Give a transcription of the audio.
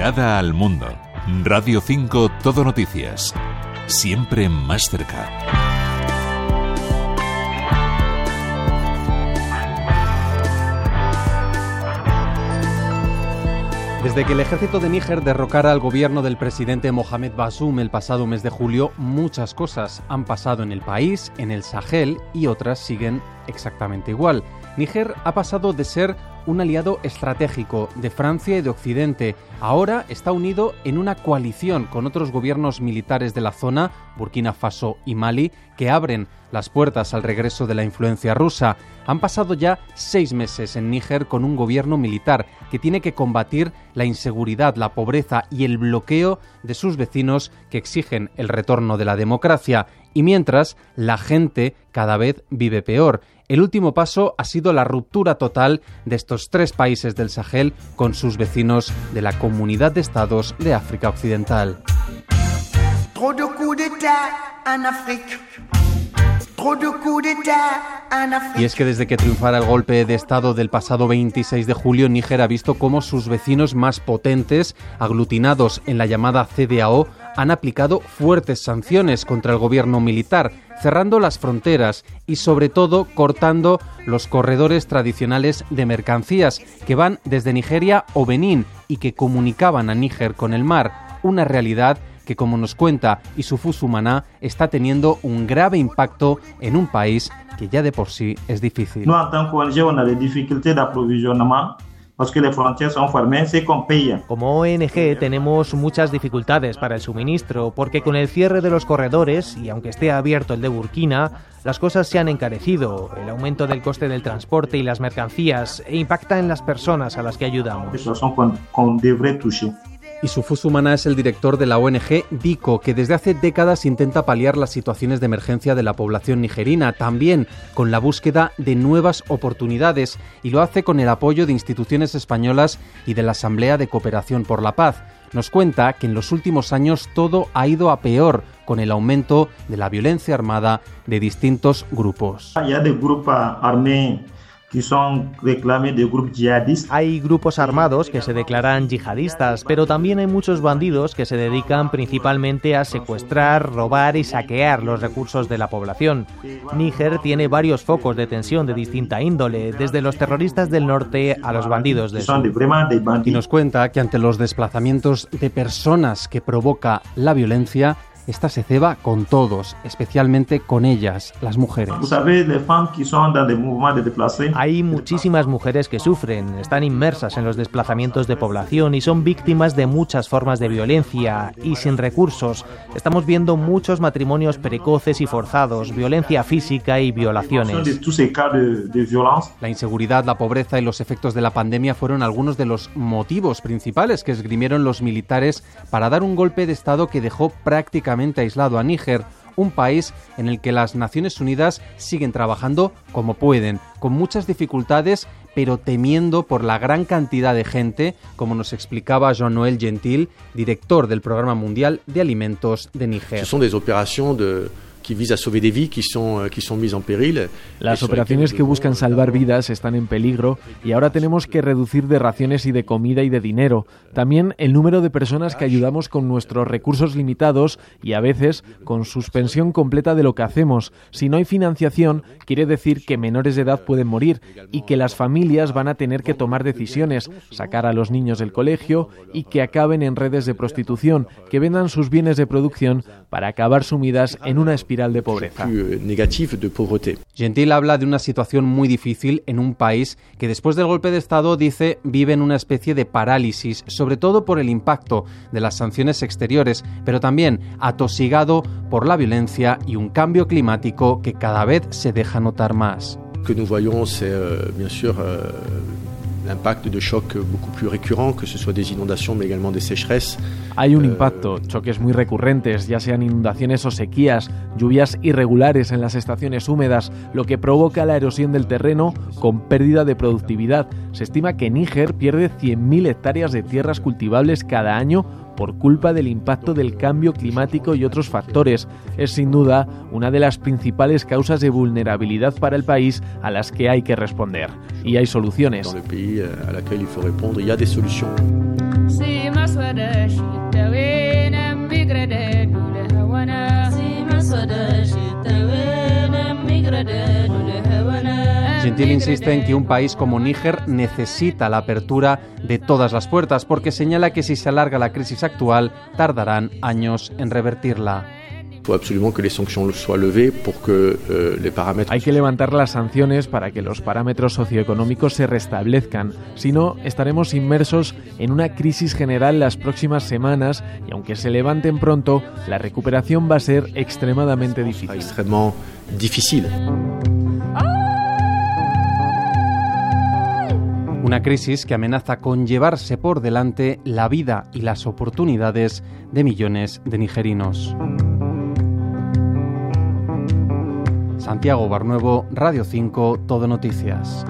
Mirada al mundo. Radio 5 Todo Noticias. Siempre más cerca. Desde que el ejército de Níger derrocara al gobierno del presidente Mohamed Bazoum el pasado mes de julio, muchas cosas han pasado en el país, en el Sahel y otras siguen exactamente igual. Níger ha pasado de ser un aliado estratégico de Francia y de Occidente. Ahora está unido en una coalición con otros gobiernos militares de la zona, Burkina Faso y Mali, que abren las puertas al regreso de la influencia rusa. Han pasado ya seis meses en Níger con un gobierno militar que tiene que combatir la inseguridad, la pobreza y el bloqueo de sus vecinos que exigen el retorno de la democracia. Y mientras, la gente cada vez vive peor. El último paso ha sido la ruptura total de estos tres países del Sahel con sus vecinos de la Comunidad de Estados de África Occidental. Y es que desde que triunfara el golpe de Estado del pasado 26 de julio, Níger ha visto cómo sus vecinos más potentes, aglutinados en la llamada CDAO, han aplicado fuertes sanciones contra el gobierno militar, cerrando las fronteras y sobre todo cortando los corredores tradicionales de mercancías que van desde Nigeria o Benín y que comunicaban a Níger con el mar, una realidad que, como nos cuenta Isufu Sumana, está teniendo un grave impacto en un país que ya de por sí es difícil. Nous, parce que les frontières sont fermées, c'est qu'on paye. Como ONG tenemos muchas dificultades para el suministro porque con el cierre de los corredores y aunque esté abierto el de Burkina, las cosas se han encarecido, el aumento del coste del transporte y las mercancías e impacta en las personas a las que ayudamos. Situations qu'on qu'on Y Sumana es el director de la ONG DICO, que desde hace décadas intenta paliar las situaciones de emergencia de la población nigerina, también con la búsqueda de nuevas oportunidades, y lo hace con el apoyo de instituciones españolas y de la Asamblea de Cooperación por la Paz. Nos cuenta que en los últimos años todo ha ido a peor con el aumento de la violencia armada de distintos grupos. Il y a des groupes armés qui sont réclamés des groupes djihadistes. Hay grupos armados que se declaran yihadistas, pero también hay muchos bandidos que se dedican principalmente a secuestrar, robar y saquear los recursos de la población. Níger tiene varios focos de tensión de distinta índole, desde los terroristas del norte a los bandidos del sur. Y nos cuenta que ante los desplazamientos de personas que provoca la violencia, esta se ceba con todos, especialmente con ellas, las mujeres. Hay muchísimas mujeres que sufren, están inmersas en los desplazamientos de población y son víctimas de muchas formas de violencia y sin recursos. Estamos viendo muchos matrimonios precoces y forzados, violencia física y violaciones. La inseguridad, la pobreza y los efectos de la pandemia fueron algunos de los motivos principales que esgrimieron los militares para dar un golpe de Estado que dejó prácticamente aislado a Níger, un país en el que las Naciones Unidas siguen trabajando como pueden, con muchas dificultades, pero temiendo por la gran cantidad de gente, como nos explicaba Jean-Noël Gentil, director del Programa Mundial de Alimentos de Níger. Opérations de, qui visent à sauver des vies qui sont, euh, qui sont mises en péril. Las operaciones que buscan salvar vidas están en peligro y ahora tenemos que reducir de raciones y de comida y de dinero. También el número de personas que ayudamos con nuestros recursos limitados y a veces con suspensión completa de lo que hacemos. Si no hay financiación, quiere decir que menores de edad pueden morir y que las familias van a tener que tomar decisiones, sacar a los niños del colegio y que acaben en redes de prostitución, que vendan sus bienes de producción para acabar sumidas en una espiral de pobreza. euh. Gentil habla de una situación muy difícil en un país que después del golpe de Estado dice vive en una especie de parálisis, sobre todo por el impacto de las sanciones exteriores, pero también atosigado por la violencia y un cambio climático que cada vez se deja notar más. que nous voyons, c'est euh, bien sûr euh, l'impact de chocs beaucoup plus récurrents, que ce soit des inondations, mais également des sécheresses. Hay un Eh, impacto, choques muy recurrentes, ya sean inundaciones o sequías, lluvias irregulares en las estaciones húmedas, lo que provoca la erosión del terreno con pérdida de productividad. Se estima que Níger pierde 100.000 hectáreas de tierras cultivables cada año por culpa del impacto del cambio climático y otros factores. Es sin duda una de las principales causas de vulnerabilidad para el país a las que hay que responder. Y hay soluciones. Gentil insiste en que un país como Níger necesita la apertura de todas las puertas porque señala que si se alarga la crisis actual tardarán años en revertirla. Hay que levantar las sanciones para que los parámetros socioeconómicos se restablezcan. Si no, estaremos inmersos en una crisis general las próximas semanas y aunque se levanten pronto, la recuperación va a ser extremadamente difícil. Una crisis que amenaza con llevarse por delante la vida y las oportunidades de millones de nigerinos. Santiago Barnuevo, Radio 5, Todo Noticias.